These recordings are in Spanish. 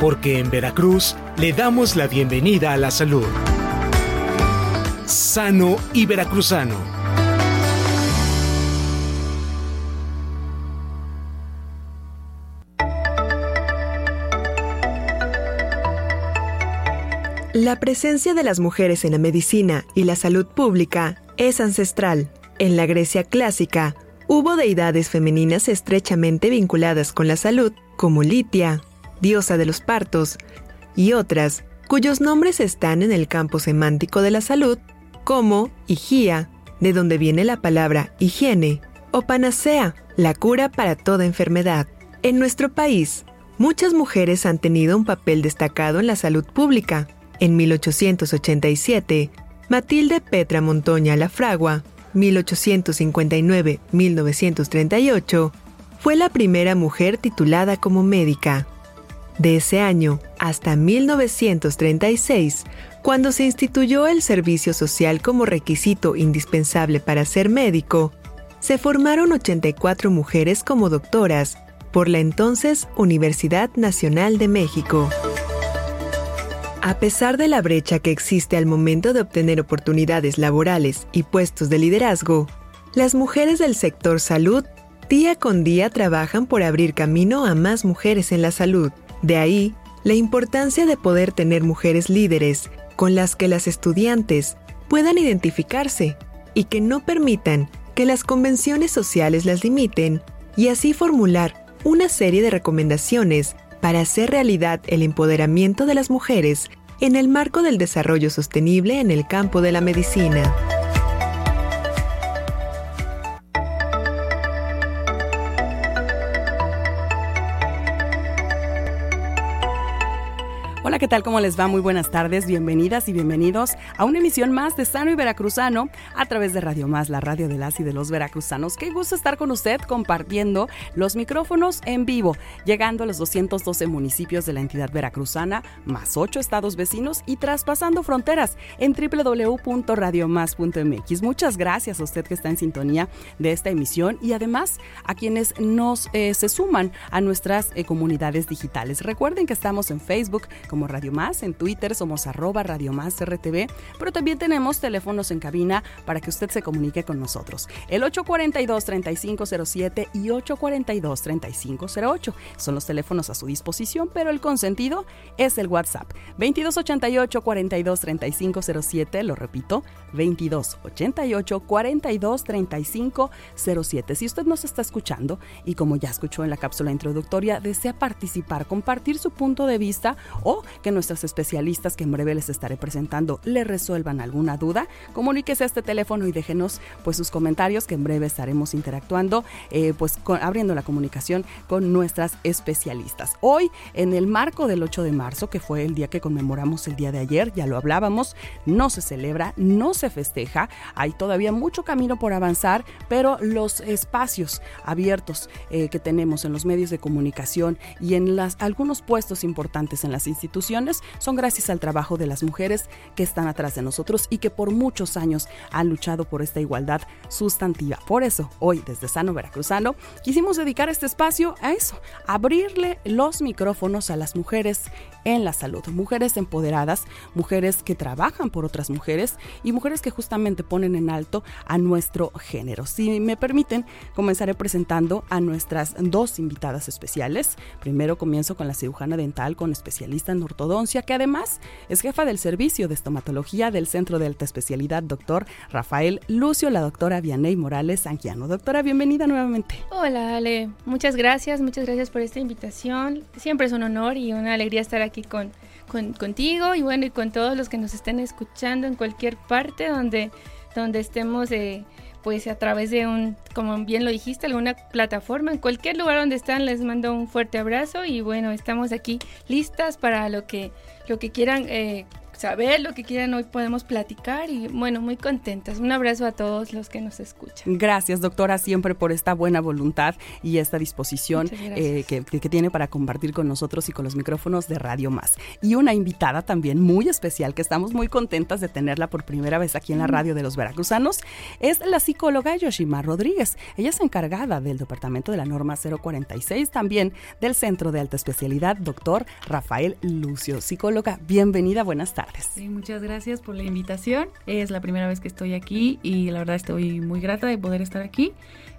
porque en Veracruz le damos la bienvenida a la salud. Sano y veracruzano. La presencia de las mujeres en la medicina y la salud pública es ancestral. En la Grecia clásica, hubo deidades femeninas estrechamente vinculadas con la salud, como Litia, diosa de los partos, y otras cuyos nombres están en el campo semántico de la salud, como Higía, de donde viene la palabra higiene, o panacea, la cura para toda enfermedad. En nuestro país, muchas mujeres han tenido un papel destacado en la salud pública. En 1887, Matilde Petra Montoña Lafragua, 1859-1938, fue la primera mujer titulada como médica. De ese año hasta 1936, cuando se instituyó el servicio social como requisito indispensable para ser médico, se formaron 84 mujeres como doctoras por la entonces Universidad Nacional de México. A pesar de la brecha que existe al momento de obtener oportunidades laborales y puestos de liderazgo, las mujeres del sector salud día con día trabajan por abrir camino a más mujeres en la salud. De ahí, la importancia de poder tener mujeres líderes con las que las estudiantes puedan identificarse y que no permitan que las convenciones sociales las limiten y así formular una serie de recomendaciones para hacer realidad el empoderamiento de las mujeres en el marco del desarrollo sostenible en el campo de la medicina. ¿Qué tal? ¿Cómo les va? Muy buenas tardes, bienvenidas y bienvenidos a una emisión más de Sano y Veracruzano a través de Radio Más, la radio de las y de los veracruzanos. Qué gusto estar con usted compartiendo los micrófonos en vivo, llegando a los 212 municipios de la entidad veracruzana, más 8 estados vecinos y traspasando fronteras en www.radiomás.mx. Muchas gracias a usted que está en sintonía de esta emisión y además a quienes nos eh, se suman a nuestras eh, comunidades digitales. Recuerden que estamos en Facebook como Radio Más, en Twitter somos arroba Radio Más RTV, pero también tenemos teléfonos en cabina para que usted se comunique con nosotros. El 842-3507 y 842-3508 son los teléfonos a su disposición, pero el consentido es el WhatsApp 2288-423507, lo repito, 2288-423507. Si usted nos está escuchando y como ya escuchó en la cápsula introductoria, desea participar, compartir su punto de vista o que nuestros especialistas que en breve les estaré presentando le resuelvan alguna duda, comuníquese a este teléfono y déjenos pues sus comentarios que en breve estaremos interactuando, eh, pues abriendo la comunicación con nuestras especialistas. Hoy, en el marco del 8 de marzo, que fue el día que conmemoramos el día de ayer, ya lo hablábamos, no se celebra, no se festeja, hay todavía mucho camino por avanzar, pero los espacios abiertos eh, que tenemos en los medios de comunicación y en las, algunos puestos importantes en las instituciones, son gracias al trabajo de las mujeres que están atrás de nosotros y que por muchos años han luchado por esta igualdad sustantiva. Por eso, hoy desde Sano Veracruzano, quisimos dedicar este espacio a eso, abrirle los micrófonos a las mujeres en la salud, mujeres empoderadas, mujeres que trabajan por otras mujeres y mujeres que justamente ponen en alto a nuestro género. Si me permiten, comenzaré presentando a nuestras dos invitadas especiales. Primero comienzo con la cirujana dental con especialista en ortodoncia, que además es jefa del servicio de estomatología del Centro de Alta Especialidad, doctor Rafael Lucio, la doctora Vianey Morales Sanquiano. Doctora, bienvenida nuevamente. Hola, Ale. Muchas gracias, muchas gracias por esta invitación. Siempre es un honor y una alegría estar aquí con, contigo y bueno, y con todos los que nos estén escuchando en cualquier parte donde, donde estemos. Eh, pues a través de un, como bien lo dijiste, alguna plataforma, en cualquier lugar donde están, les mando un fuerte abrazo y bueno, estamos aquí listas para lo que, lo que quieran eh, saber, lo que quieran, hoy podemos platicar y bueno, muy contentas. Un abrazo a todos los que nos escuchan. Gracias, doctora, siempre por esta buena voluntad y esta disposición eh, que, que, tiene para compartir con nosotros y con los micrófonos de Radio Más. Y una invitada también muy especial que estamos muy contentas de tenerla por primera vez aquí en la radio de los veracruzanos es la psicóloga Yoshima Rodríguez. Ella es encargada del departamento de la norma 046, también del Centro de Alta Especialidad, doctor Rafael Lucio. Psicóloga, bienvenida, buenas tardes. Sí, muchas gracias por la invitación. Es la primera vez que estoy aquí y la verdad estoy muy grata de poder estar aquí.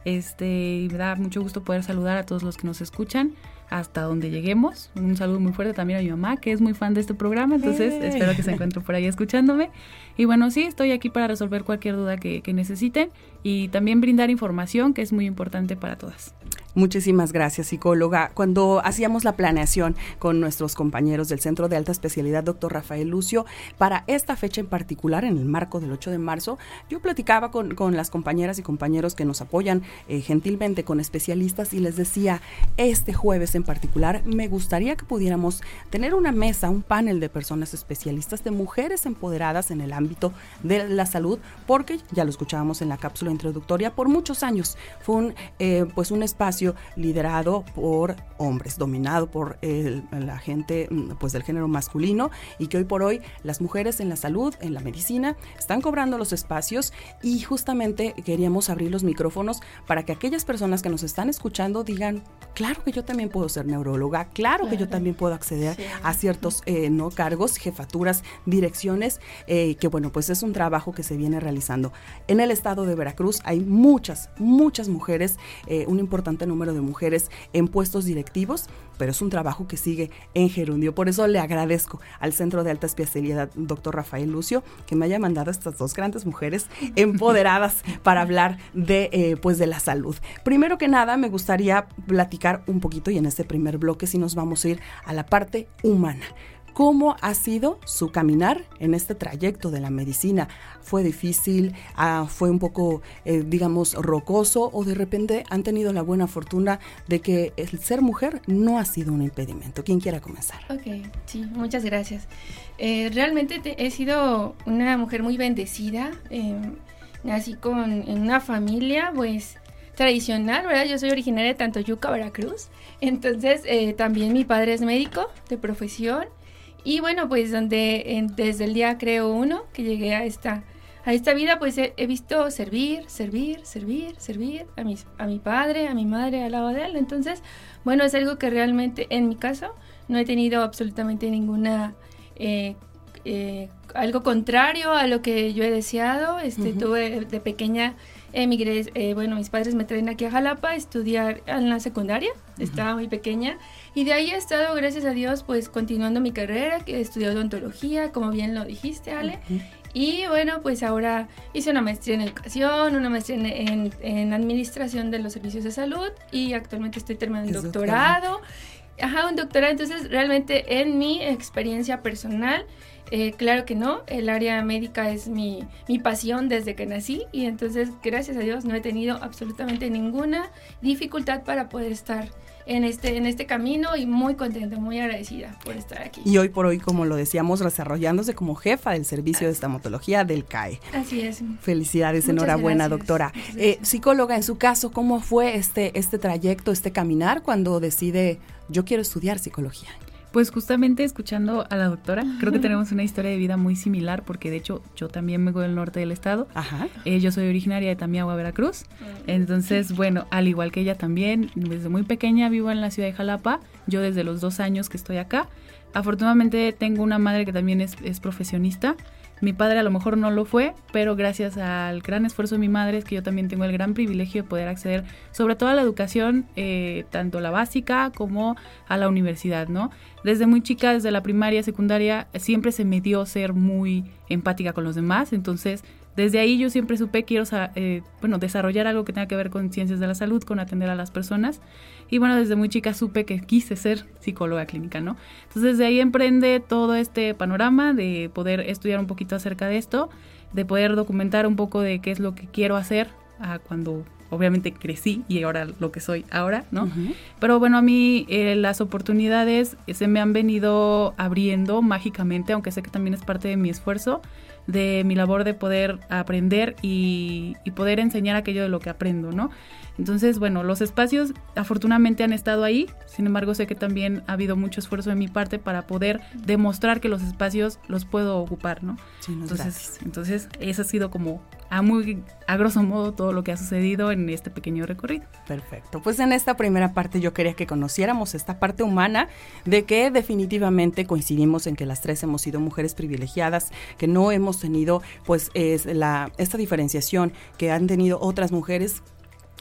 Este, me da mucho gusto poder saludar a todos los que nos escuchan hasta donde lleguemos. Un saludo muy fuerte también a mi mamá, que es muy fan de este programa, entonces espero que se encuentre por ahí escuchándome. Y bueno, sí, estoy aquí para resolver cualquier duda que, que necesiten y también brindar información que es muy importante para todas. Muchísimas gracias, psicóloga. Cuando hacíamos la planeación con nuestros compañeros del Centro de Alta Especialidad, doctor Rafael Lucio, para esta fecha en particular, en el marco del 8 de marzo, yo platicaba con, con las compañeras y compañeros que nos apoyan eh, gentilmente con especialistas y les decía, este jueves en particular, me gustaría que pudiéramos tener una mesa, un panel de personas especialistas, de mujeres empoderadas en el ámbito de la salud, porque ya lo escuchábamos en la cápsula introductoria, por muchos años fue un, eh, pues un espacio liderado por hombres, dominado por la gente mm, pues del género masculino y que hoy por hoy las mujeres en la salud, en la medicina, están cobrando los espacios. Y justamente queríamos abrir los micrófonos para que aquellas personas que nos están escuchando digan, claro que yo también puedo ser neuróloga, claro, que yo también puedo acceder a ciertos eh, no cargos, jefaturas, direcciones, eh, que bueno, pues es un trabajo que se viene realizando. En el estado de Veracruz. Hay muchas, muchas mujeres, eh, un importante número de mujeres en puestos directivos, pero es un trabajo que sigue en gerundio. Por eso le agradezco al Centro de Alta Especialidad, doctor Rafael Lucio, que me haya mandado estas dos grandes mujeres empoderadas para hablar de, eh, pues de la salud. Primero que nada, me gustaría platicar un poquito y en este primer bloque si nos vamos a ir a la parte humana cómo ha sido su caminar en este trayecto de la medicina. ¿Fue difícil? Ah, ¿Fue un poco, eh, digamos, rocoso? ¿O de repente han tenido la buena fortuna de que el ser mujer no ha sido un impedimento? ¿Quién quiera comenzar? Ok, sí, muchas gracias. Eh, realmente he sido una mujer muy bendecida. Em, nací con, una familia, pues tradicional, ¿verdad? Yo soy originaria de Tantoyuca, Veracruz. Entonces, eh, también mi padre es médico de profesión. Y bueno, pues donde desde el día creo uno que llegué a esta, a esta vida, pues he, visto servir, servir, servir, servir a, mis, a mi padre, a mi madre al lado de él. Entonces, bueno, es algo que realmente en mi caso no he tenido absolutamente ninguna... Eh, eh, algo contrario a lo que yo he deseado. Este, Tuve de pequeña emigré, eh, bueno, mis padres me traen aquí a Jalapa a estudiar en la secundaria, estaba muy pequeña, y de ahí he estado, gracias a Dios, pues continuando mi carrera, que he estudiado odontología, como bien lo dijiste, Ale, y bueno, pues ahora hice una maestría en educación, una maestría en, administración de los servicios de salud, y actualmente estoy terminando un doctorado. Ajá, un doctorado, entonces realmente en mi experiencia personal, eh, claro que no, el área médica es mi, mi, pasión desde que nací y entonces gracias a Dios no he tenido absolutamente ninguna dificultad para poder estar en este, en este camino y muy contenta, muy agradecida por estar aquí. Y hoy por hoy, como lo decíamos, desarrollándose como jefa del servicio de estomatología del CAE. Así es. Felicidades, enhorabuena, doctora. Eh, psicóloga, en su caso, ¿cómo fue este, este trayecto, este caminar cuando decide yo quiero estudiar psicología? Pues justamente escuchando a la doctora, creo que tenemos una historia de vida muy similar porque de hecho yo también vengo del norte del estado. Ajá. Eh, yo soy originaria de Tamiagua, Veracruz. Entonces, bueno, al igual que ella también, desde muy pequeña vivo en la ciudad de Jalapa. Yo desde los dos años que estoy acá. Afortunadamente tengo una madre que también es, es profesionista. Mi padre a lo mejor no lo fue, pero gracias al gran esfuerzo de mi madre es que yo también tengo el gran privilegio de poder acceder sobre todo a la educación, eh, tanto la básica como a la universidad, ¿no? Desde muy chica, desde la primaria, secundaria, siempre se me dio ser muy empática con los demás, entonces desde ahí yo siempre supe quiero eh, bueno, desarrollar algo que tenga que ver con ciencias de la salud, con atender a las personas. Y bueno, desde muy chica supe que quise ser psicóloga clínica, ¿no? Entonces desde ahí emprende todo este panorama de poder estudiar un poquito acerca de esto, de poder documentar un poco de qué es lo que quiero hacer a cuando obviamente crecí y ahora lo que soy ahora, ¿no? Pero bueno, a mí eh, las oportunidades se me han venido abriendo mágicamente, aunque sé que también es parte de mi esfuerzo, de mi labor de poder aprender y, y poder enseñar aquello de lo que aprendo, ¿no? Entonces, bueno, los espacios afortunadamente han estado ahí, sin embargo sé que también ha habido mucho esfuerzo de mi parte para poder demostrar que los espacios los puedo ocupar, ¿no? Sí, entonces, entonces, eso ha sido como a muy a grosso modo todo lo que ha sucedido en este pequeño recorrido. Perfecto. Pues en esta primera parte yo quería que conociéramos esta parte humana de que definitivamente coincidimos en que las tres hemos sido mujeres privilegiadas, que no hemos tenido pues es la esta diferenciación que han tenido otras mujeres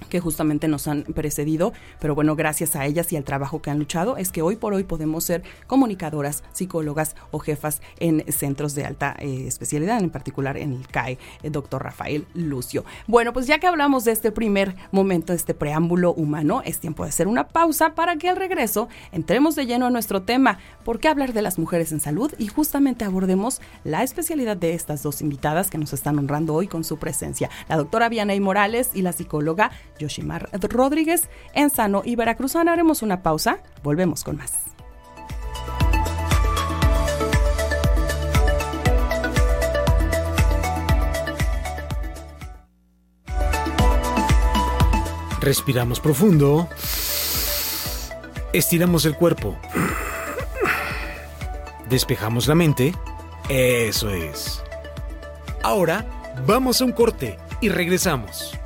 que justamente nos han precedido, pero bueno, gracias a ellas y al trabajo que han luchado, es que hoy por hoy podemos ser comunicadoras, psicólogas o jefas en centros de alta eh, especialidad, en particular en el CAE, el doctor Rafael Lucio. Bueno, pues ya que hablamos de este primer momento, este preámbulo humano, es tiempo de hacer una pausa para que al regreso entremos de lleno a nuestro tema, ¿por qué hablar de las mujeres en salud? Y justamente abordemos la especialidad de estas dos invitadas que nos están honrando hoy con su presencia, la doctora Vianey Morales y la psicóloga Yoshimar Rodríguez en Sano y Veracruzana. Haremos una pausa, volvemos con más. Respiramos profundo. Estiramos el cuerpo. Despejamos la mente. Eso es. Ahora vamos a un corte y regresamos.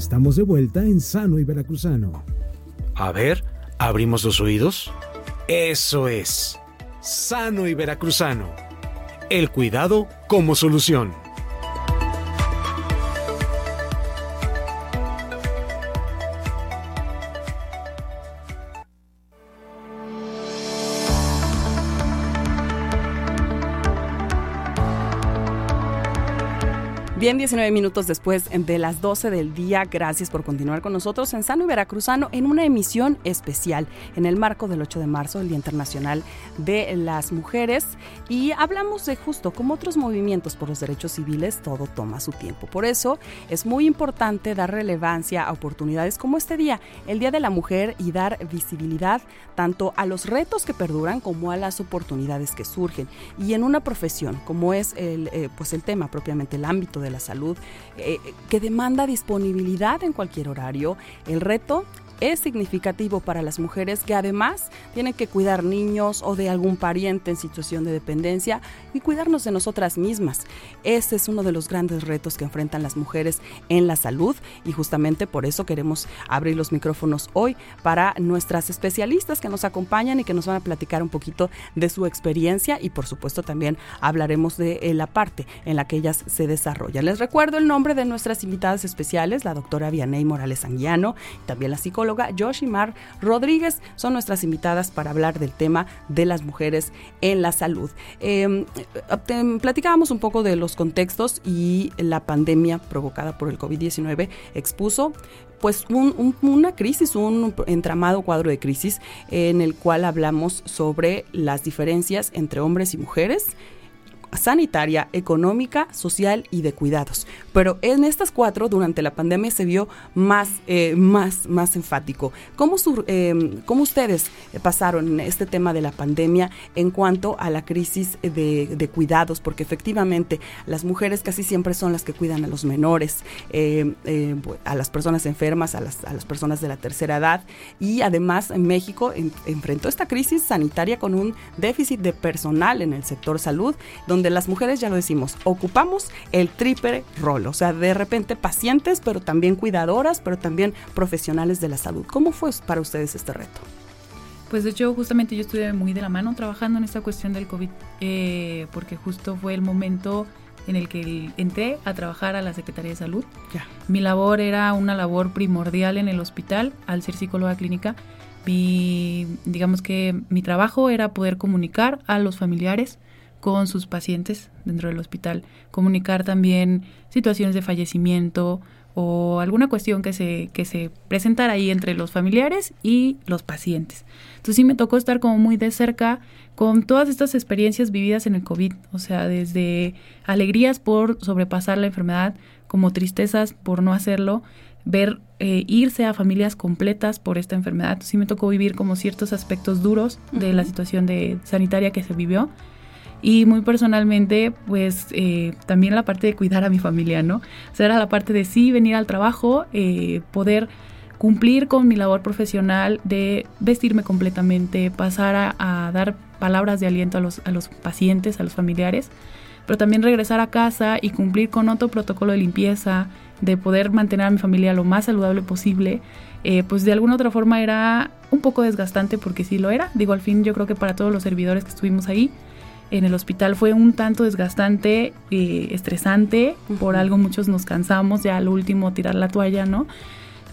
Estamos de vuelta en Sano y Veracruzano. A ver, abrimos los oídos. Eso es. Sano y Veracruzano. El cuidado como solución. Bien, 19 minutos después de las 12 del día, gracias por continuar con nosotros en Sano y Veracruzano en una emisión especial en el marco del 8 de marzo, el Día Internacional de las Mujeres. Y hablamos de justo como otros movimientos por los derechos civiles, todo toma su tiempo. Por eso es muy importante dar relevancia a oportunidades como este día, el Día de la Mujer, y dar visibilidad tanto a los retos que perduran como a las oportunidades que surgen. Y en una profesión como es el, eh, pues el tema propiamente, el ámbito de la salud, eh, que demanda disponibilidad en cualquier horario. El reto es significativo para las mujeres que además tienen que cuidar niños o de algún pariente en situación de dependencia y cuidarnos de nosotras mismas. Ese es uno de los grandes retos que enfrentan las mujeres en la salud y justamente por eso queremos abrir los micrófonos hoy para nuestras especialistas que nos acompañan y que nos van a platicar un poquito de su experiencia y por supuesto también hablaremos de eh, la parte en la que ellas se desarrollan. Les recuerdo el nombre de nuestras invitadas especiales, la doctora Vianey Morales Anguiano, también la psicóloga Yoshimar Rodríguez son nuestras invitadas para hablar del tema de las mujeres en la salud. Em, platicábamos un poco de los contextos y la pandemia provocada por el COVID-19 expuso pues una crisis, un entramado cuadro de crisis en el cual hablamos sobre las diferencias entre hombres y mujeres sanitaria, económica, social y de cuidados. Pero en estas cuatro, durante la pandemia, se vio más, eh, más, más enfático. ¿Cómo, eh, ¿Cómo, ustedes pasaron este tema de la pandemia en cuanto a la crisis de, cuidados? Porque efectivamente las mujeres casi siempre son las que cuidan a los menores, eh, a las personas enfermas, a las, a las, personas de la tercera edad. Y además en México enfrentó esta crisis sanitaria con un déficit de personal en el sector salud, donde donde las mujeres, ya lo decimos, ocupamos el triple rol, o sea, de repente pacientes, pero también cuidadoras, pero también profesionales de la salud. ¿Cómo fue para ustedes este reto? Pues de hecho, justamente yo estuve muy de la mano trabajando en esta cuestión del COVID, eh, porque justo fue el momento en el que entré a trabajar a la Secretaría de Salud. Ya. Mi labor era una labor primordial en el hospital, al ser psicóloga clínica. Mi, digamos que mi trabajo era poder comunicar a los familiares con sus pacientes dentro del hospital, comunicar también situaciones de fallecimiento o alguna cuestión que se, que se presentara ahí entre los familiares y los pacientes. Entonces sí me tocó estar como muy de cerca con todas estas experiencias vividas en el COVID, o sea, desde alegrías por sobrepasar la enfermedad, como tristezas por no hacerlo, ver eh, irse a familias completas por esta enfermedad. Sí me tocó vivir como ciertos aspectos duros de la situación de sanitaria que se vivió y muy personalmente, pues eh, también la parte de cuidar a mi familia, ¿no? O sea, era la parte de sí venir al trabajo, eh, poder cumplir con mi labor profesional de vestirme completamente, pasar a, dar palabras de aliento a los, a los pacientes, a los familiares, pero también regresar a casa y cumplir con otro protocolo de limpieza, de poder mantener a mi familia lo más saludable posible, eh, pues de alguna otra forma era un poco desgastante porque sí lo era. Digo, al fin yo creo que para todos los servidores que estuvimos ahí, en el hospital fue un tanto desgastante, y estresante, por algo muchos nos cansamos, ya al último tirar la toalla, ¿no?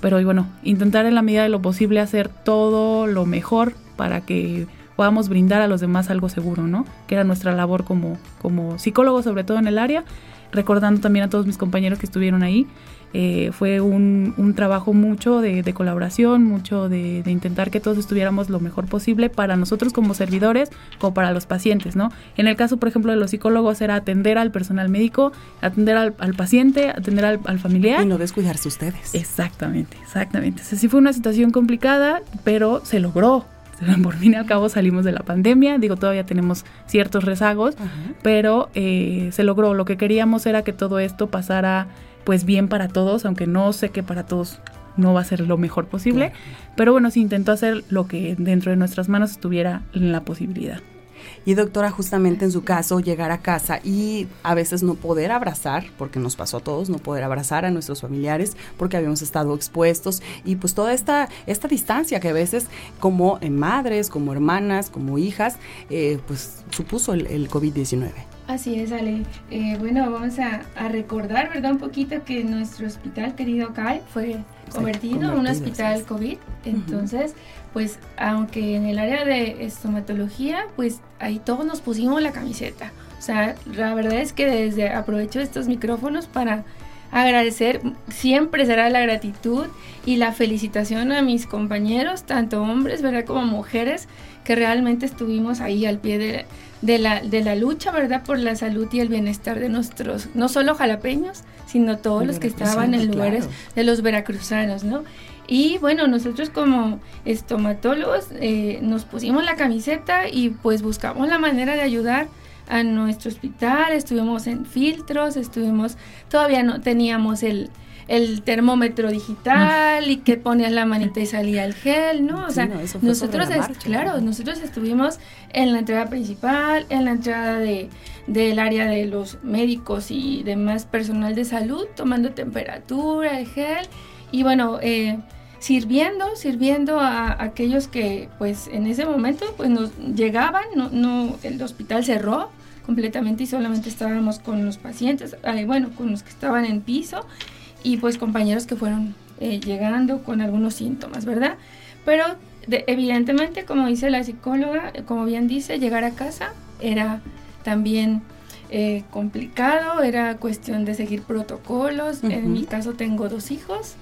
Pero bueno, intentar en la medida de lo posible hacer todo lo mejor para que podamos brindar a los demás algo seguro, ¿no? Que era nuestra labor como, como psicólogos, sobre todo en el área, recordando también a todos mis compañeros que estuvieron ahí, eh, fue un, un, trabajo mucho de, colaboración, mucho de, intentar que todos estuviéramos lo mejor posible para nosotros como servidores, como para los pacientes, ¿no? En el caso, por ejemplo, de los psicólogos era atender al personal médico, atender al, paciente, atender al, familiar. Y no descuidarse ustedes. Exactamente, exactamente. sí fue una situación complicada, pero se logró, por fin y al cabo salimos de la pandemia, digo, todavía tenemos ciertos rezagos, pero eh, se logró. Lo que queríamos era que todo esto pasara pues bien para todos, aunque no sé que para todos no va a ser lo mejor posible, pero bueno, se intentó hacer lo que dentro de nuestras manos estuviera en la posibilidad. Y doctora, justamente en su caso, llegar a casa y a veces no poder abrazar, porque nos pasó a todos, no poder abrazar a nuestros familiares porque habíamos estado expuestos y pues toda esta, esta distancia que a veces como madres, como hermanas, como hijas, eh, pues supuso el, el COVID-19. Así es, Ale. Eh, bueno, vamos a, recordar, ¿verdad? Un poquito que nuestro hospital querido CAI fue convertido, en un hospital COVID. Entonces, pues aunque en el área de estomatología, pues ahí todos nos pusimos la camiseta. O sea, la verdad es que desde aprovecho estos micrófonos para agradecer, siempre será la gratitud y la felicitación a mis compañeros, tanto hombres, ¿verdad? Como mujeres, que realmente estuvimos ahí al pie de, de, la, de la lucha, ¿verdad? Por la salud y el bienestar de nuestros, no solo jalapeños, sino todos los que estaban en lugares de los veracruzanos, ¿no? Y bueno, nosotros como estomatólogos eh, nos pusimos la camiseta y pues buscamos la manera de ayudar a nuestro hospital, estuvimos en filtros, estuvimos, todavía no teníamos el, el termómetro digital y que ponías la manita y salía el gel, ¿no? O sea, nosotros, claro, nosotros estuvimos en la entrada principal, en la entrada de, del área de los médicos y demás personal de salud, tomando temperatura, el gel, y bueno, eh, sirviendo, sirviendo a, aquellos que pues en ese momento pues nos llegaban, no, no, el hospital cerró completamente y solamente estábamos con los pacientes, bueno, con los que estaban en piso y pues compañeros que fueron eh, llegando con algunos síntomas, ¿verdad? Pero evidentemente, como dice la psicóloga, como bien dice, llegar a casa era también eh, complicado, era cuestión de seguir protocolos. En mi caso tengo dos hijos,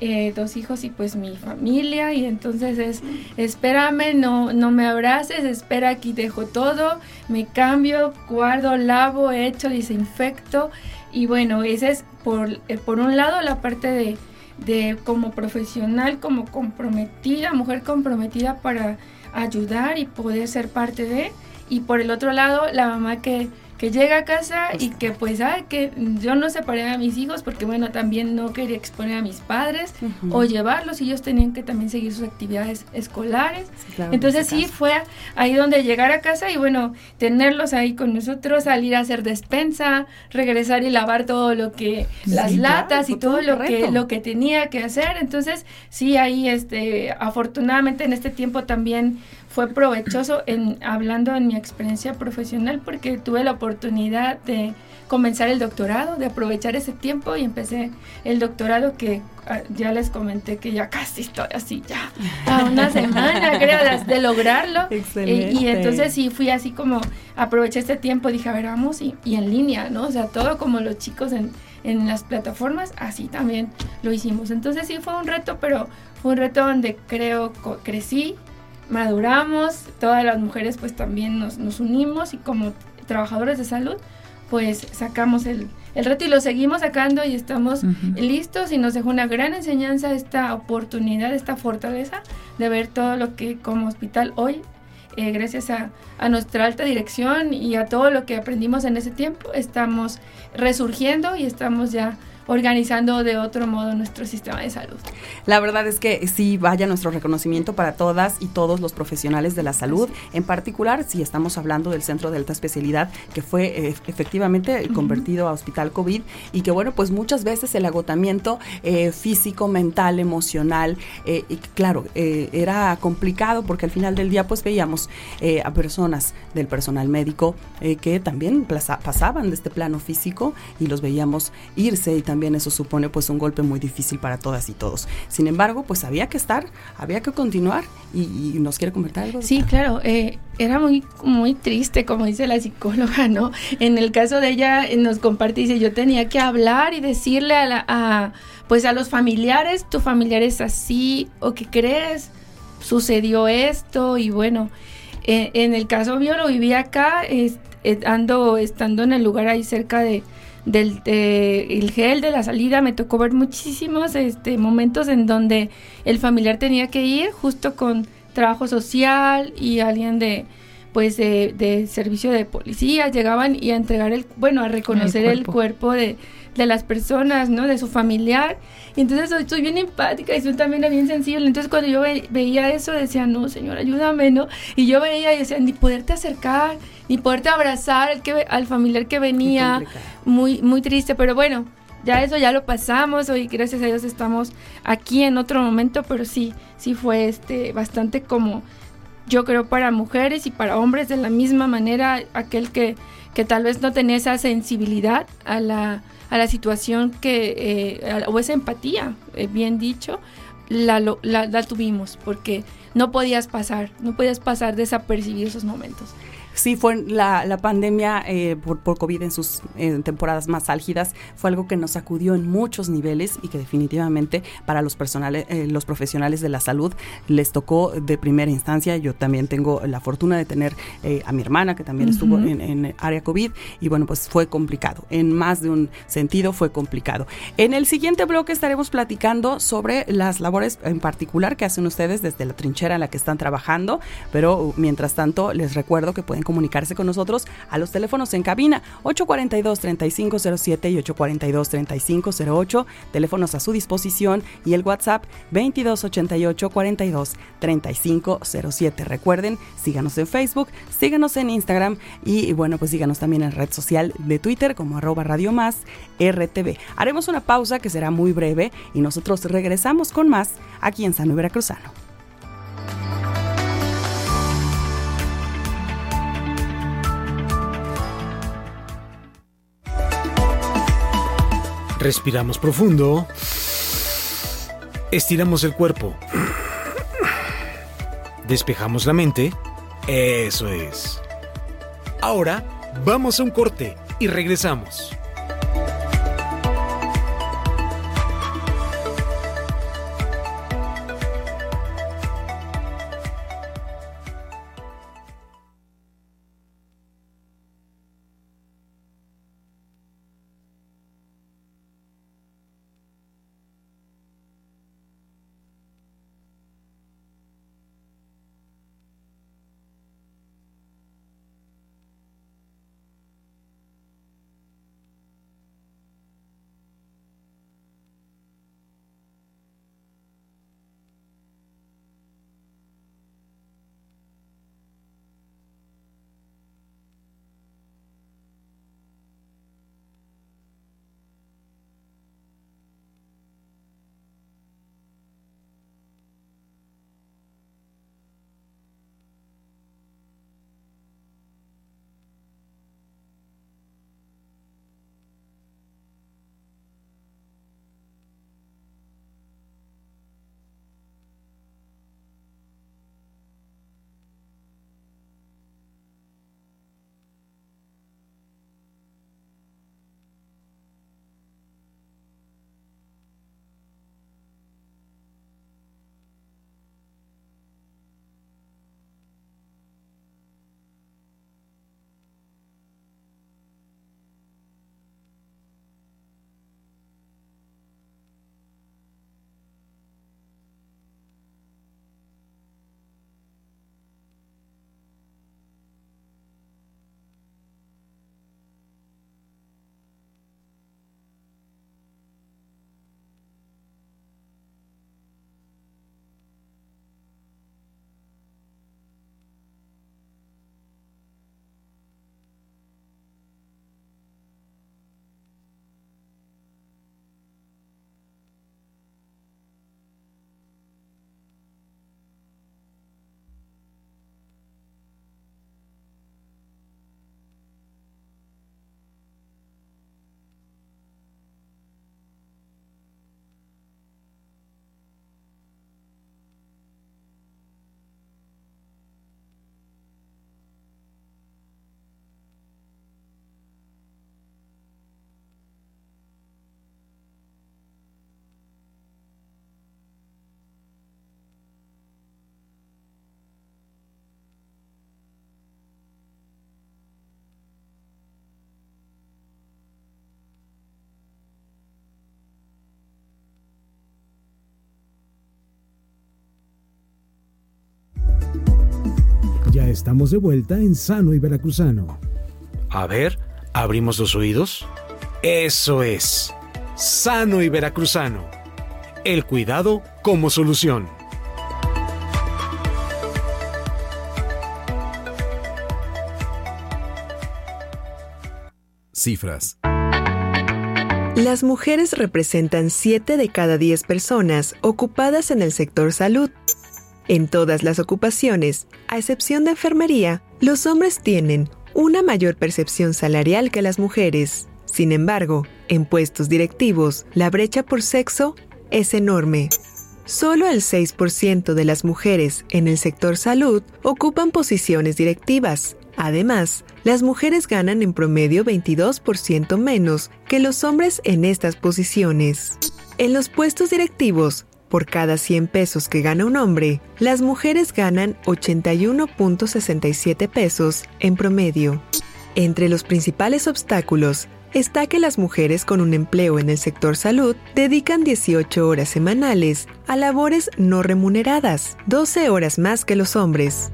eh, dos hijos y pues mi familia. Y entonces es espérame, no, no me abraces, espera aquí dejo todo, me cambio, guardo, lavo, echo, desinfecto. Y bueno, ese es por, eh, por un lado la parte de, de como profesional, como comprometida, mujer comprometida para ayudar y poder ser parte de. Y por el otro lado la mamá que que llega a casa y que pues, ah, que yo no separé a mis hijos porque bueno, también no quería exponer a mis padres o llevarlos, ellos tenían que también seguir sus actividades escolares. Entonces sí fue ahí donde llegar a casa y bueno, tenerlos ahí con nosotros, salir a hacer despensa, regresar y lavar todo lo que, las latas y todo, lo que, lo que tenía que hacer. Entonces sí, ahí este, afortunadamente en este tiempo también fue provechoso en hablando en mi experiencia profesional porque tuve la oportunidad de comenzar el doctorado, de aprovechar ese tiempo y empecé el doctorado que ah, ya les comenté que ya casi estoy así ya a una semana creo de, lograrlo. Excelente. Y, entonces sí fui así como aproveché este tiempo dije a ver vamos y, y en línea no o sea todo como los chicos en, en las plataformas así también lo hicimos. Entonces sí fue un reto pero fue un reto donde creo crecí maduramos, todas las mujeres pues también nos, nos unimos y como trabajadores de salud pues sacamos el, el reto y lo seguimos sacando y estamos listos y nos dejó una gran enseñanza esta oportunidad, esta fortaleza de ver todo lo que como hospital hoy, eh, gracias a, a, nuestra alta dirección y a todo lo que aprendimos en ese tiempo, estamos resurgiendo y estamos ya organizando de otro modo nuestro sistema de salud. La verdad es que sí, vaya nuestro reconocimiento para todas y todos los profesionales de la salud, en particular si estamos hablando del centro de alta especialidad que fue eh, efectivamente convertido a hospital COVID y que bueno, pues muchas veces el agotamiento eh, físico, mental, emocional, eh, y claro, era complicado porque al final del día pues veíamos a personas del personal médico que también pasaban de este plano físico y los veíamos irse y también eso supone pues un golpe muy difícil para todas y todos. Sin embargo, pues había que estar, había que continuar y, nos quiere comentar algo. Sí, claro, eh, era muy, muy triste, como dice la psicóloga, ¿no? En el caso de ella eh, nos comparte, dice, yo tenía que hablar y decirle a, la, a pues a los familiares, tu familiar es así, o qué crees, sucedió esto y bueno, eh, en el caso mío lo viví acá, ando estando en el lugar ahí cerca de del el gel de la salida, me tocó ver muchísimos este, momentos en donde el familiar tenía que ir justo con trabajo social y alguien de pues de, servicio de policía. Llegaban y a entregar el bueno a reconocer el cuerpo, de, de, las personas no de su familiar. Y entonces soy, bien empática y soy también bien sensible. Entonces cuando yo veía eso decía no señor ayúdame no y yo veía y decía ni poderte acercar ni poderte abrazar al, que, al familiar que venía, muy, muy triste, pero bueno, ya eso ya lo pasamos, hoy gracias a Dios estamos aquí en otro momento, pero sí, sí fue este bastante como yo creo para mujeres y para hombres de la misma manera, aquel que, que tal vez no tenía esa sensibilidad a la, a la situación que, eh, o esa empatía, eh, bien dicho, la, la tuvimos, porque no podías pasar, no podías pasar desapercibido esos momentos sí fue la, la pandemia eh, por, por, COVID en sus temporadas más álgidas, fue algo que nos sacudió en muchos niveles y que definitivamente para los, personales, eh, los profesionales de la salud les tocó de primera instancia. Yo también tengo la fortuna de tener eh, a mi hermana que también estuvo en, en, área COVID y bueno, pues fue complicado. En más de un sentido fue complicado. En el siguiente bloque estaremos platicando sobre las labores en particular que hacen ustedes desde la trinchera en la que están trabajando, pero mientras tanto les recuerdo que pueden comunicarse con nosotros a los teléfonos en cabina 842-3507 y 842-3508, teléfonos a su disposición y el WhatsApp 2288-42-3507. Recuerden, síganos en Facebook, síganos en Instagram y bueno, pues síganos también en red social de Twitter como arroba Radio Más RTV. Haremos una pausa que será muy breve y nosotros regresamos con más aquí en San Veracruzano. Respiramos profundo. Estiramos el cuerpo. Despejamos la mente. Eso es. Ahora vamos a un corte y regresamos. Estamos de vuelta en Sano y Veracruzano. A ver, ¿abrimos los oídos? Eso es. Sano y Veracruzano. El cuidado como solución. Cifras. Las mujeres representan 7 de cada 10 personas ocupadas en el sector salud en todas las ocupaciones, a excepción de enfermería, los hombres tienen una mayor percepción salarial que las mujeres. Sin embargo, en puestos directivos, la brecha por sexo es enorme. Solo el 6% de las mujeres en el sector salud ocupan posiciones directivas. Además, las mujeres ganan en promedio 22% menos que los hombres en estas posiciones. En los puestos directivos, por cada 100 pesos que gana un hombre, las mujeres ganan 81.67 pesos en promedio. Entre los principales obstáculos está que las mujeres con un empleo en el sector salud dedican 18 horas semanales a labores no remuneradas, 12 horas más que los hombres.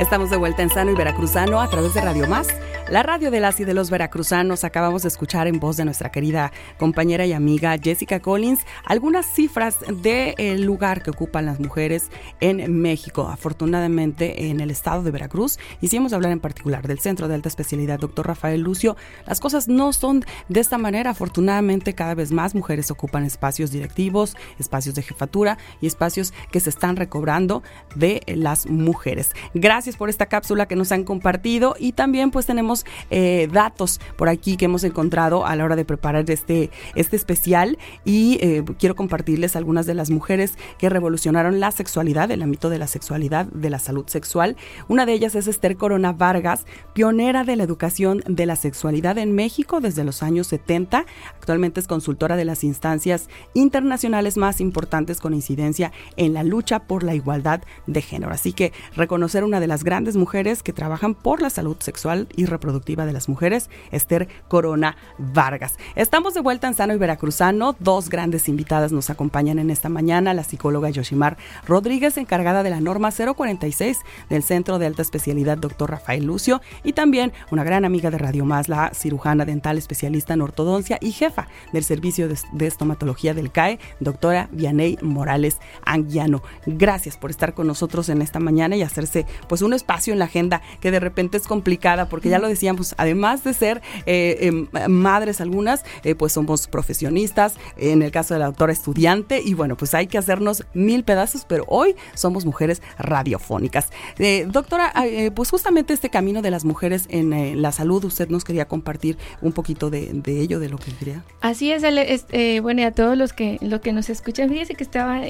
Estamos de vuelta en Sano y Veracruzano a través de Radio Más la radio de las y de los veracruzanos acabamos de escuchar en voz de nuestra querida compañera y amiga Jessica Collins algunas cifras del lugar que ocupan las mujeres en México. Afortunadamente en el estado de Veracruz, hicimos hablar en particular del Centro de Alta Especialidad Dr. Rafael Lucio, las cosas no son de esta manera. Afortunadamente cada vez más mujeres ocupan espacios directivos, espacios de jefatura y espacios que se están recobrando de las mujeres. Gracias por esta cápsula que nos han compartido y también pues tenemos eh, datos por aquí que hemos encontrado a la hora de preparar este, este especial y eh, quiero compartirles algunas de las mujeres que revolucionaron la sexualidad, el ámbito de la sexualidad, de la salud sexual. Una de ellas es Esther Corona Vargas, pionera de la educación de la sexualidad en México desde los años 70. Actualmente es consultora de las instancias internacionales más importantes con incidencia en la lucha por la igualdad de género. Así que reconocer una de las grandes mujeres que trabajan por la salud sexual y reproductiva productiva de las mujeres, Esther Corona Vargas. Estamos de vuelta en Sano y Veracruzano. Dos grandes invitadas nos acompañan en esta mañana, la psicóloga Yoshimar Rodríguez, encargada de la norma 046 del Centro de Alta Especialidad Dr. Rafael Lucio, y también una gran amiga de Radio Más, la cirujana dental especialista en ortodoncia y jefa del Servicio de, Estomatología del CAE, doctora Vianey Morales Anguiano. Gracias por estar con nosotros en esta mañana y hacerse pues un espacio en la agenda que de repente es complicada porque ya lo decíamos, además de ser eh, em, madres algunas, eh, pues somos profesionistas, en el caso de la doctora estudiante, y bueno, pues hay que hacernos mil pedazos, pero hoy somos mujeres radiofónicas. Eh, doctora, pues justamente este camino de las mujeres en la salud, usted nos quería compartir un poquito de, ello, de lo que quería. Así es, bueno, y a todos los que, los que nos escuchan, fíjese que estaba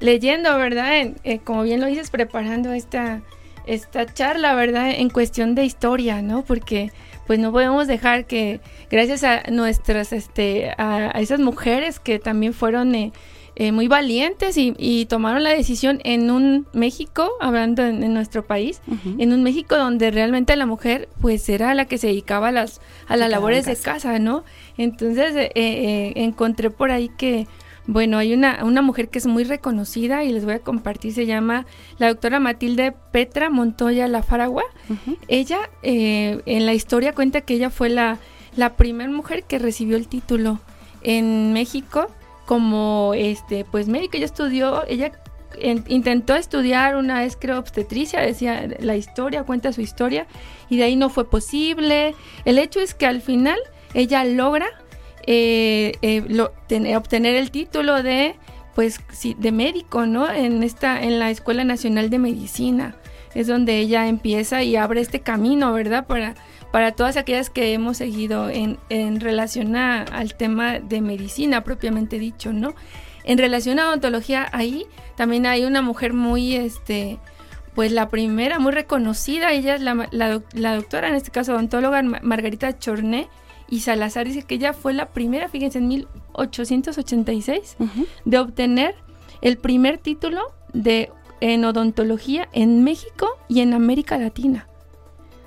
leyendo, ¿verdad? como bien lo dices, preparando esta esta charla, ¿verdad? En cuestión de historia, ¿no? Porque pues no podemos dejar que gracias a nuestras, este, a, esas mujeres que también fueron eh, eh, muy valientes y, tomaron la decisión en un México, hablando en, nuestro país, en un México donde realmente la mujer pues era la que se dedicaba a las, a las labores de casa, ¿no? Entonces eh, encontré por ahí que bueno, hay una, una mujer que es muy reconocida y les voy a compartir, se llama la doctora Matilde Petra Montoya La Faragua. Ella eh, en la historia cuenta que ella fue la, la primera mujer que recibió el título en México como este pues médico. Ella estudió, ella intentó estudiar una vez creo obstetricia, decía la historia, cuenta su historia y de ahí no fue posible. El hecho es que al final ella logra eh, eh, obtener el título de pues sí, de médico, ¿no? En esta, en la Escuela Nacional de Medicina. Es donde ella empieza y abre este camino, ¿verdad? Para, para todas aquellas que hemos seguido en, en relación al tema de medicina propiamente dicho, ¿no? En relación a odontología, ahí también hay una mujer muy, este, pues la primera, muy reconocida, ella es la, la doctora, en este caso odontóloga Margarita Chorné, y Salazar dice que ella fue la primera, fíjense, en 1886, de obtener el primer título de en odontología en México y en América Latina.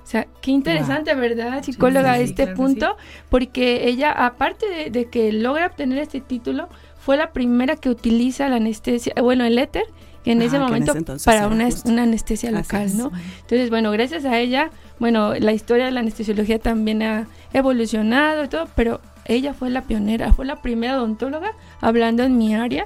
O sea, qué interesante, ¿verdad, psicóloga, a este punto? Porque ella, aparte de, que logra obtener este título, fue la primera que utiliza la anestesia, bueno, el éter, en ese momento para una, una, anestesia local, ¿no? Entonces, bueno, gracias a ella, bueno, la historia de la anestesiología también ha evolucionado y todo, pero ella fue la pionera, fue la primera odontóloga, hablando en mi área,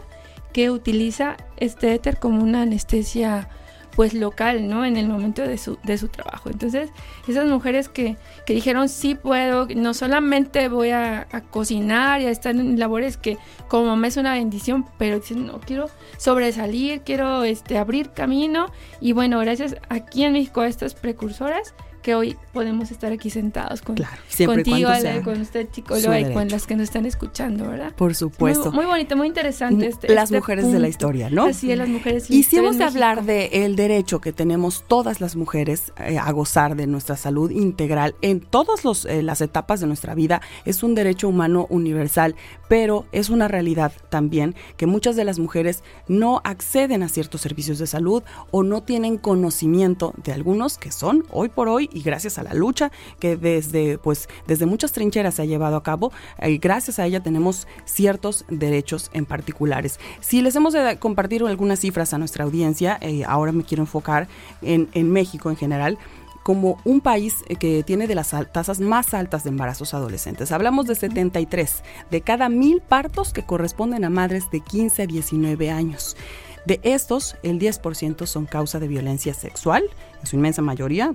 que utiliza este éter como una anestesia pues local, ¿no? En el momento de su, de su trabajo. Entonces, esas mujeres que, que dijeron, sí puedo, no solamente voy a, cocinar y a estar en labores que como me es una bendición, pero dicen, no, quiero sobresalir, quiero este, abrir camino. Y bueno, gracias aquí en México a estas precursoras que hoy podemos estar aquí sentados con, contigo, con usted, psicóloga, y con las que nos están escuchando, ¿verdad? Por supuesto. Muy, bonito, muy interesante. Este, las este mujeres de la historia, ¿no? Así es, las mujeres. Y si hemos de hablar del el derecho que tenemos todas las mujeres eh, a gozar de nuestra salud integral en todas eh, las etapas de nuestra vida, es un derecho humano universal, pero es una realidad también que muchas de las mujeres no acceden a ciertos servicios de salud o no tienen conocimiento de algunos que son hoy por hoy y gracias a la lucha que desde, pues, desde muchas trincheras se ha llevado a cabo, eh, gracias a ella tenemos ciertos derechos en particulares. Si les hemos de compartir algunas cifras a nuestra audiencia, eh, ahora me quiero enfocar en, en México en general como un país eh, que tiene de las tasas más altas de embarazos adolescentes. Hablamos de 73 de cada mil partos que corresponden a madres de 15 a 19 años. De estos, el 10% son causa de violencia sexual, en su inmensa mayoría,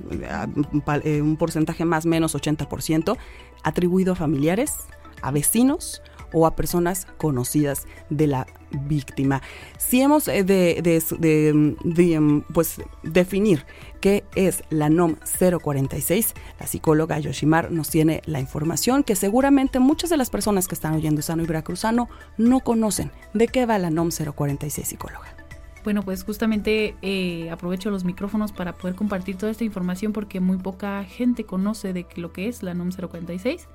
eh, un porcentaje más o menos 80%, atribuido a familiares, a vecinos o a personas conocidas de la víctima. Si hemos eh, de, em, pues, definir qué es la NOM 046, la psicóloga Yoshimar nos tiene la información que seguramente muchas de las personas que están oyendo Sano y Veracruzano no conocen. ¿De qué va la NOM 046, psicóloga? Bueno, pues justamente eh, aprovecho los micrófonos para poder compartir toda esta información porque muy poca gente conoce de lo que es la NOM 046.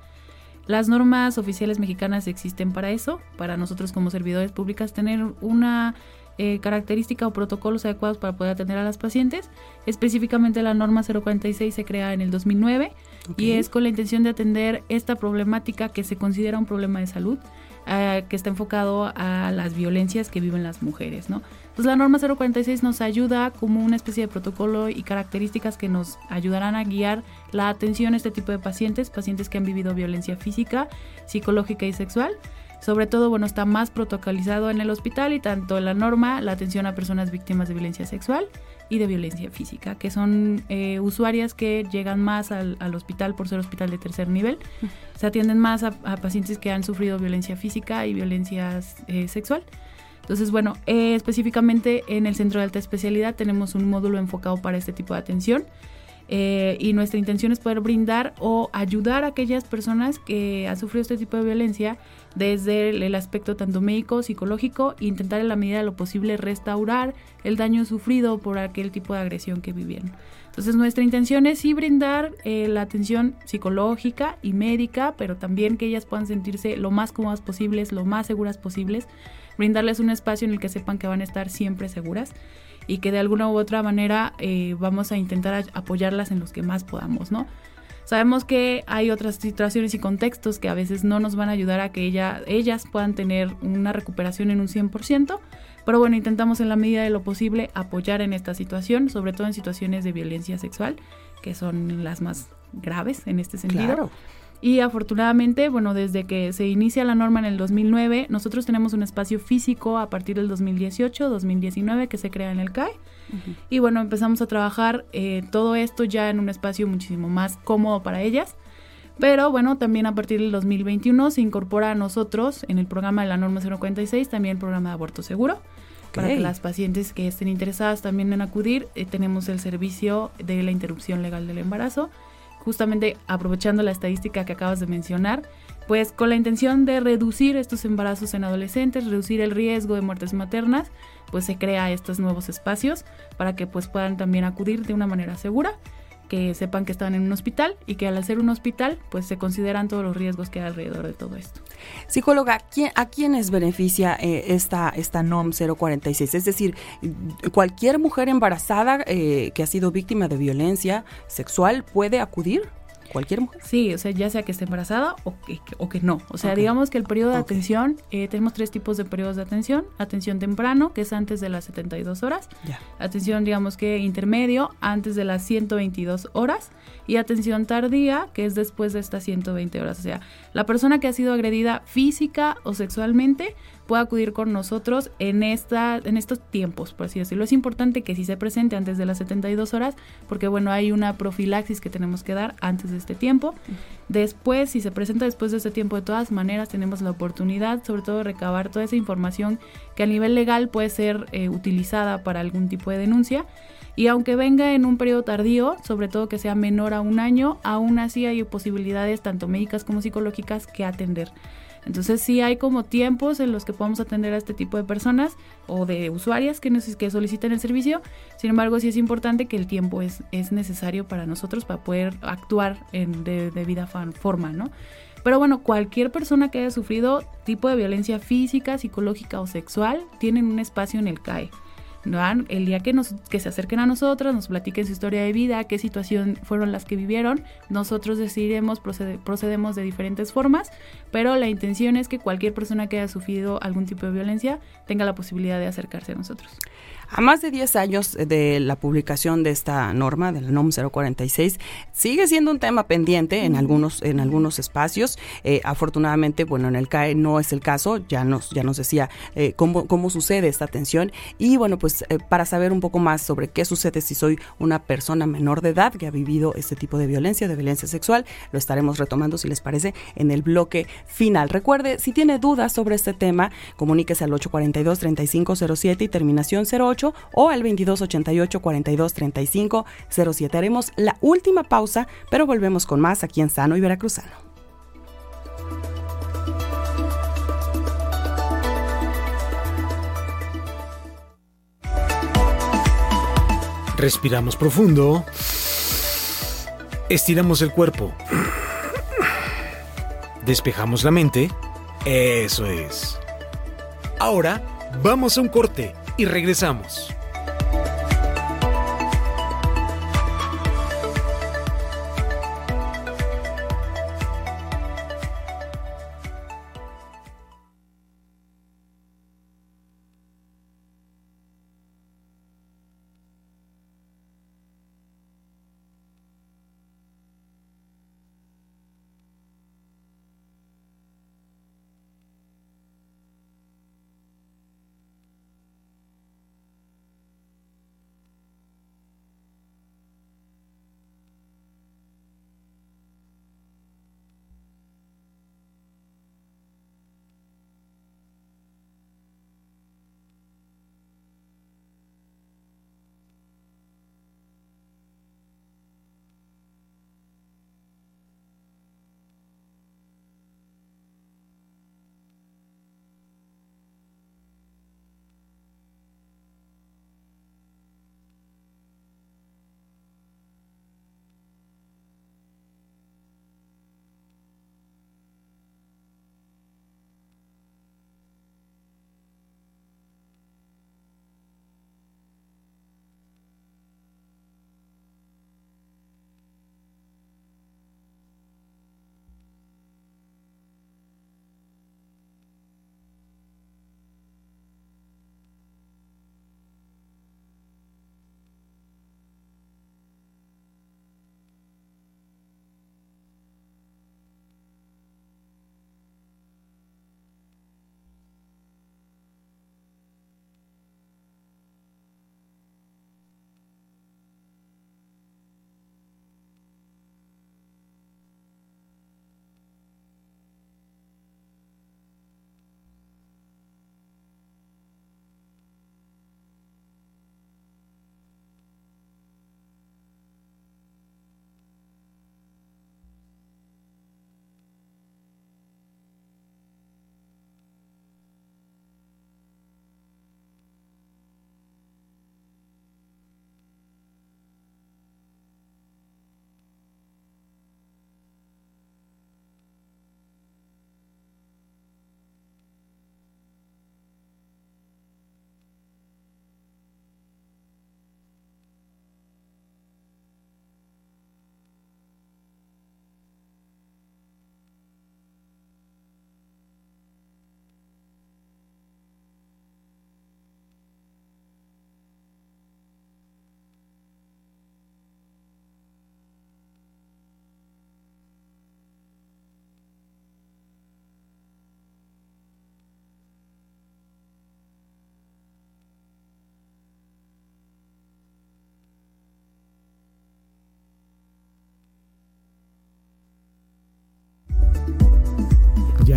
Las normas oficiales mexicanas existen para eso, para nosotros como servidores públicas tener una eh, característica o protocolos adecuados para poder atender a las pacientes. Específicamente la norma 046 se crea en el 2009 y es con la intención de atender esta problemática que se considera un problema de salud, eh, que está enfocado a las violencias que viven las mujeres, ¿no? Pues la norma 046 nos ayuda como una especie de protocolo y características que nos ayudarán a guiar la atención a este tipo de pacientes, pacientes que han vivido violencia física, psicológica y sexual. Sobre todo, bueno, está más protocolizado en el hospital y tanto la norma la atención a personas víctimas de violencia sexual y de violencia física, que son eh, usuarias que llegan más al, hospital por ser hospital de tercer nivel. Se atienden más a, pacientes que han sufrido violencia física y violencia eh, sexual. Entonces, bueno, eh, específicamente en el centro de alta especialidad tenemos un módulo enfocado para este tipo de atención. Eh, y nuestra intención es poder brindar o ayudar a aquellas personas que han sufrido este tipo de violencia desde el, aspecto tanto médico, psicológico, e intentar en la medida de lo posible restaurar el daño sufrido por aquel tipo de agresión que vivieron. Entonces nuestra intención es sí brindar eh, la atención psicológica y médica, pero también que ellas puedan sentirse lo más cómodas posibles, lo más seguras posibles brindarles un espacio en el que sepan que van a estar siempre seguras y que de alguna u otra manera eh, vamos a intentar apoyarlas en los que más podamos, ¿no? Sabemos que hay otras situaciones y contextos que a veces no nos van a ayudar a que ella, ellas puedan tener una recuperación en un 100%, pero bueno, intentamos en la medida de lo posible apoyar en esta situación, sobre todo en situaciones de violencia sexual, que son las más graves en este sentido. Claro. Y afortunadamente, bueno, desde que se inicia la norma en el 2009, nosotros tenemos un espacio físico a partir del 2018, 2019 que se crea en el CAE. Y bueno, empezamos a trabajar eh, todo esto ya en un espacio muchísimo más cómodo para ellas. Pero bueno, también a partir del 2021 se incorpora a nosotros en el programa de la norma 046 también el programa de aborto seguro. Para que las pacientes que estén interesadas también en acudir, eh, tenemos el servicio de la interrupción legal del embarazo justamente aprovechando la estadística que acabas de mencionar, pues con la intención de reducir estos embarazos en adolescentes, reducir el riesgo de muertes maternas, pues se crea estos nuevos espacios para que pues puedan también acudir de una manera segura que sepan que están en un hospital y que al hacer un hospital pues se consideran todos los riesgos que hay alrededor de todo esto. Psicóloga, ¿a quiénes beneficia eh, esta, esta NOM 046? Es decir, ¿cualquier mujer embarazada eh, que ha sido víctima de violencia sexual puede acudir? ¿Cualquier mujer? Sí, o sea, ya sea que esté embarazada o que, o que no. O sea, digamos que el periodo de atención, eh, tenemos tres tipos de periodos de atención. Atención temprano, que es antes de las 72 horas. Atención, digamos que intermedio, antes de las 122 horas. Y atención tardía, que es después de estas 120 horas. O sea, la persona que ha sido agredida física o sexualmente puede acudir con nosotros en, esta, en estos tiempos, por así decirlo. Es importante que si se presente antes de las 72 horas, porque bueno, hay una profilaxis que tenemos que dar antes de este tiempo. Después, si se presenta después de este tiempo, de todas maneras tenemos la oportunidad, sobre todo, de recabar toda esa información que a nivel legal puede ser eh, utilizada para algún tipo de denuncia. Y aunque venga en un periodo tardío, sobre todo que sea menor a un año, aún así hay posibilidades tanto médicas como psicológicas que atender. Entonces sí hay como tiempos en los que podemos atender a este tipo de personas o de usuarias que, nos, que soliciten el servicio. Sin embargo, sí es importante que el tiempo es, es necesario para nosotros para poder actuar en de debida forma, ¿no? Pero bueno, cualquier persona que haya sufrido tipo de violencia física, psicológica o sexual tienen un espacio en el CAE el día que, nos, que se acerquen a nosotros, nos platiquen su historia de vida, qué situación fueron las que vivieron, nosotros decidiremos, procedemos de diferentes formas, pero la intención es que cualquier persona que haya sufrido algún tipo de violencia tenga la posibilidad de acercarse a nosotros. A más de 10 años de la publicación de esta norma, de la NOM 046, sigue siendo un tema pendiente en algunos, en algunos espacios. Eh, afortunadamente, bueno, en el CAE no es el caso, ya nos, ya nos decía eh, cómo, cómo sucede esta atención. Y bueno, pues eh, para saber un poco más sobre qué sucede si soy una persona menor de edad que ha vivido este tipo de violencia, de violencia sexual, lo estaremos retomando, si les parece, en el bloque final. Recuerde, si tiene dudas sobre este tema, comuníquese al 842-3507 y terminación 08 o al 2288 4235 07. Haremos la última pausa, pero volvemos con más aquí en Sano y Veracruzano. Respiramos profundo. Estiramos el cuerpo. Despejamos la mente. Eso es. Ahora vamos a un corte y regresamos.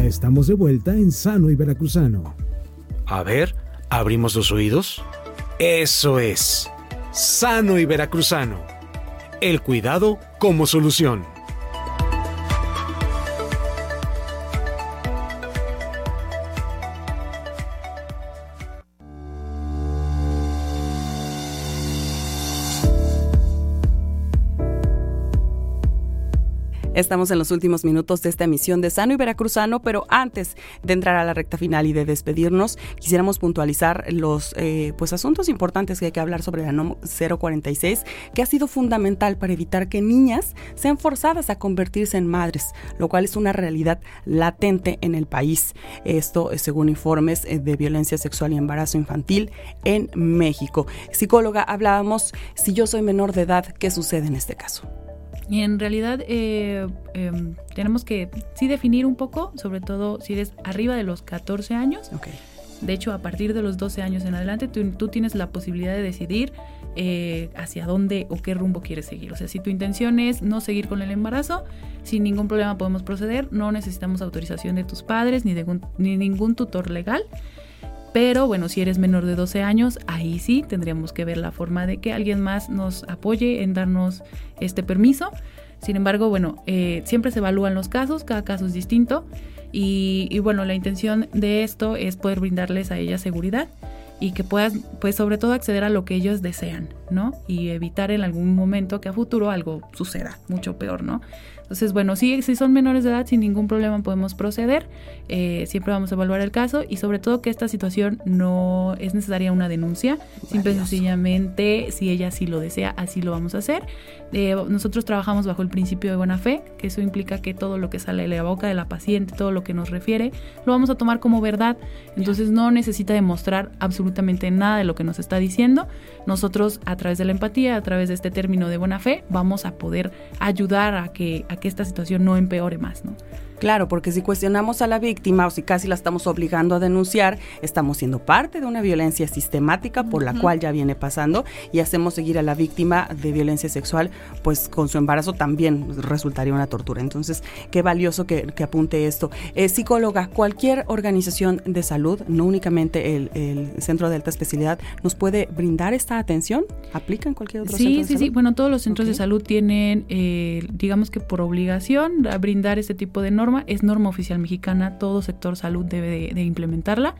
Estamos de vuelta en Sano y Veracruzano. A ver, ¿abrimos los oídos? Eso es. Sano y Veracruzano. El cuidado como solución. Estamos en los últimos minutos de esta emisión de Sano y Veracruzano, pero antes de entrar a la recta final y de despedirnos, quisiéramos puntualizar los eh, pues asuntos importantes que hay que hablar sobre la NOM 046, que ha sido fundamental para evitar que niñas sean forzadas a convertirse en madres, lo cual es una realidad latente en el país. Esto según informes eh, de violencia sexual y embarazo infantil en México. Psicóloga, hablábamos, si yo soy menor de edad, ¿qué sucede en este caso? Y en realidad eh, em, tenemos que sí definir un poco, sobre todo si eres arriba de los 14 años. De hecho, a partir de los 12 años en adelante, tú, tienes la posibilidad de decidir eh, hacia dónde o qué rumbo quieres seguir. O sea, si tu intención es no seguir con el embarazo, sin ningún problema podemos proceder. No necesitamos autorización de tus padres ni de ni ningún tutor legal. Pero bueno, si eres menor de 12 años, ahí sí tendríamos que ver la forma de que alguien más nos apoye en darnos este permiso. Sin embargo, bueno, eh, siempre se evalúan los casos, cada caso es distinto. Y, bueno, la intención de esto es poder brindarles a ellas seguridad y que puedan, pues sobre todo acceder a lo que ellos desean, ¿no? Y evitar en algún momento que a futuro algo suceda, mucho peor, ¿no? Entonces, bueno, si, si son menores de edad, sin ningún problema podemos proceder. Eh, siempre vamos a evaluar el caso y sobre todo que esta situación no es necesaria una denuncia. Simple y sencillamente, si ella sí lo desea, así lo vamos a hacer. Eh, nosotros trabajamos bajo el principio de buena fe, que eso implica que todo lo que sale de la boca de la paciente, todo lo que nos refiere, lo vamos a tomar como verdad. Entonces no necesita demostrar absolutamente nada de lo que nos está diciendo. Nosotros a través de la empatía, a través de este término de buena fe, vamos a poder ayudar a que, a que esta situación no empeore más, ¿no? Claro, porque si cuestionamos a la víctima o si casi la estamos obligando a denunciar, estamos siendo parte de una violencia sistemática por la cual ya viene pasando y hacemos seguir a la víctima de violencia sexual, pues con su embarazo también resultaría una tortura. Entonces, qué valioso que, apunte esto. Eh, psicóloga, cualquier organización de salud, no únicamente el, Centro de Alta Especialidad, ¿nos puede brindar esta atención? ¿Aplica en cualquier otro sí, centro? Sí, sí, sí. Bueno, todos los centros de salud tienen, eh, digamos que por obligación, a brindar este tipo de normas es norma oficial mexicana, todo sector salud debe de implementarla.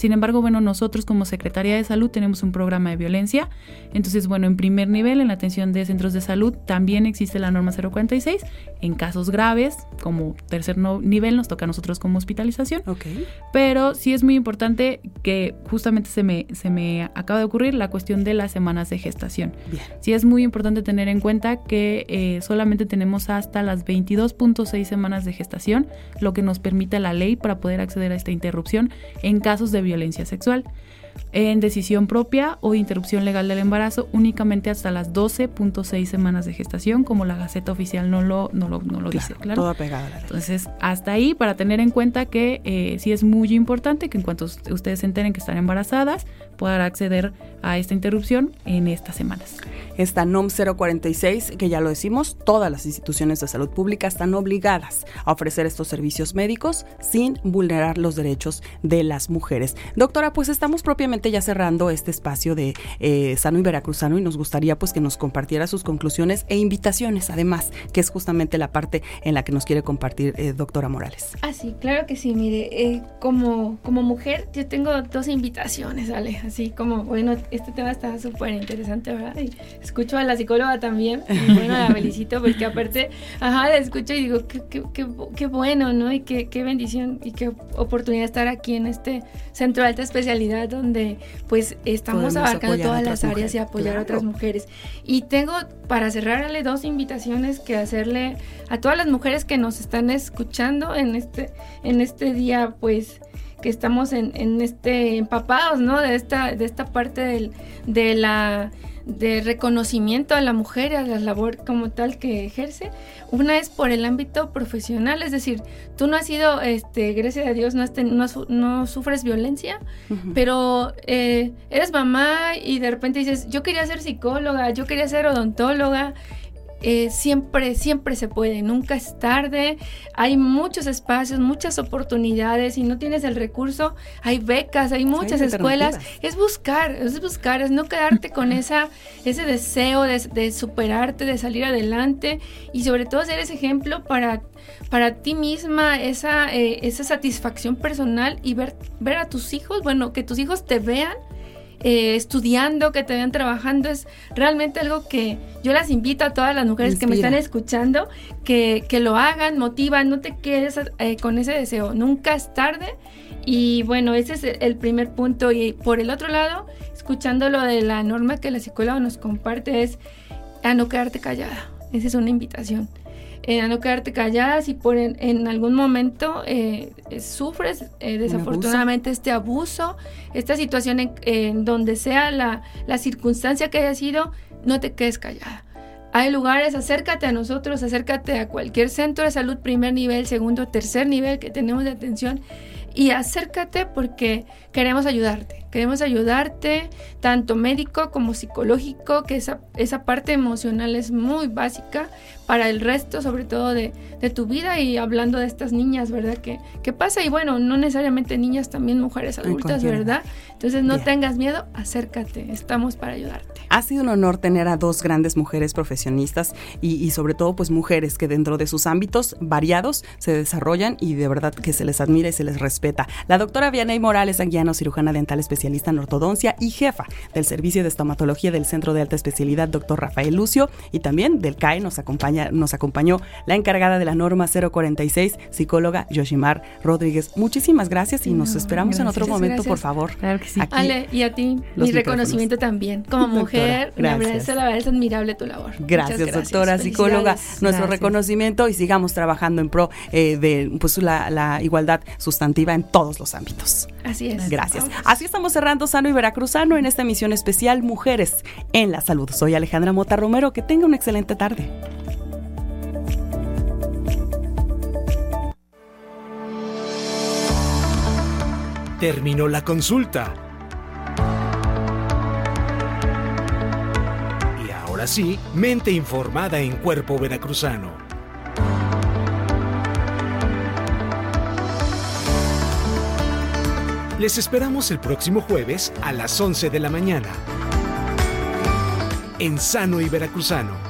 Sin embargo, bueno, nosotros como Secretaría de Salud tenemos un programa de violencia. Entonces, bueno, en primer nivel, en la atención de centros de salud, también existe la norma 046. En casos graves, como tercer nivel, nos toca a nosotros como hospitalización. Okay. Pero sí es muy importante que justamente se me, se me acaba de ocurrir la cuestión de las semanas de gestación. Bien. Sí es muy importante tener en cuenta que eh, solamente tenemos hasta las 22.6 semanas de gestación, lo que nos permite la ley para poder acceder a esta interrupción en casos de violencia sexual en decisión propia o interrupción legal del embarazo únicamente hasta las 12.6 semanas de gestación, como la Gaceta Oficial no lo, no lo, no lo dice. Claro. Toda pegada a la ley. Entonces, hasta ahí para tener en cuenta que eh, sí es muy importante que en cuanto ustedes se enteren que están embarazadas, puedan acceder a esta interrupción en estas semanas. Esta NOM 046, que ya lo decimos, todas las instituciones de salud pública están obligadas a ofrecer estos servicios médicos sin vulnerar los derechos de las mujeres. Doctora, pues estamos propiamente ya cerrando este espacio de eh, Sano y Veracruzano y nos gustaría pues que nos compartiera sus conclusiones e invitaciones, además, que es justamente la parte en la que nos quiere compartir eh, doctora Morales. Ah, sí, claro que sí. Mire, eh, como, como mujer yo tengo dos invitaciones, ¿vale? Así como, bueno, este tema está súper interesante, ¿verdad? Y escucho a la psicóloga también, y bueno, la felicito porque aparte, ajá, la escucho y digo, qué, qué, qué, qué bueno, ¿no? Y qué, qué, bendición y qué oportunidad estar aquí en este centro de alta especialidad donde pues estamos abarcando todas las áreas y apoyar a otras mujeres. Y tengo para cerrarle dos invitaciones que hacerle a todas las mujeres que nos están escuchando en este, en este día, pues que estamos en, en, este empapados, ¿no? De esta, de esta parte del, de la de reconocimiento a la mujer y a la labor como tal que ejerce. Una es por el ámbito profesional, es decir, tú no has sido, este, gracias a Dios, no, no, sufres violencia, pero eh, eres mamá y de repente dices, yo quería ser psicóloga, yo quería ser odontóloga, eh, siempre, siempre se puede, nunca es tarde, hay muchos espacios, muchas oportunidades, si no tienes el recurso, hay becas, hay muchas escuelas, es buscar, es buscar, es no quedarte con esa, ese deseo de, superarte, de salir adelante y sobre todo ser ese ejemplo para, para ti misma, esa, eh, esa satisfacción personal y ver, ver a tus hijos, bueno, que tus hijos te vean eh, estudiando, que te vean trabajando, es realmente algo que yo las invito a todas las mujeres que me están escuchando, que, que, lo hagan, motivan, no te quedes eh, con ese deseo, nunca es tarde. Y bueno, ese es el primer punto. Y por el otro lado, escuchando lo de la norma que la psicóloga nos comparte, es a no quedarte callada. Esa es una invitación. Eh, a no quedarte callada si por en, algún momento eh, sufres eh, desafortunadamente este abuso, esta situación en, donde sea la, la, circunstancia que haya sido, no te quedes callada. Hay lugares, acércate a nosotros, acércate a cualquier centro de salud, primer nivel, segundo, tercer nivel que tenemos de atención y acércate porque queremos ayudarte. Queremos ayudarte, tanto médico como psicológico, que esa, esa parte emocional es muy básica para el resto, sobre todo de, tu vida. Y hablando de estas niñas, ¿verdad? ¿Qué, qué pasa? Y bueno, no necesariamente niñas, también mujeres adultas, ¿verdad? Entonces no tengas miedo, acércate, estamos para ayudarte. Ha sido un honor tener a dos grandes mujeres profesionistas y, y sobre todo pues mujeres que dentro de sus ámbitos variados se desarrollan y de verdad que se les admira y se les respeta. La doctora Vianey Morales Aguiano, cirujana dental especialista especialista en ortodoncia y jefa del Servicio de Estomatología del Centro de Alta Especialidad, doctor Rafael Lucio, y también del CAE nos, acompaña, nos acompañó la encargada de la norma 046, psicóloga Yoshimar Rodríguez. Muchísimas gracias y nos esperamos en otro momento, por favor. Claro que sí. Ale, y a ti, mi reconocimiento también. Como mujer, es, la verdad es admirable tu labor. Gracias, doctora psicóloga. Nuestro reconocimiento y sigamos trabajando en pro eh, de pues, la, la igualdad sustantiva en todos los ámbitos. Así es. Gracias. Así estamos cerrando Sano y Veracruzano en esta emisión especial Mujeres en la Salud. Soy Alejandra Mota Romero. Que tenga una excelente tarde. Terminó la consulta. Y ahora sí, mente informada en cuerpo veracruzano. Les esperamos el próximo jueves a las 11 de la mañana. En Sano y Veracruzano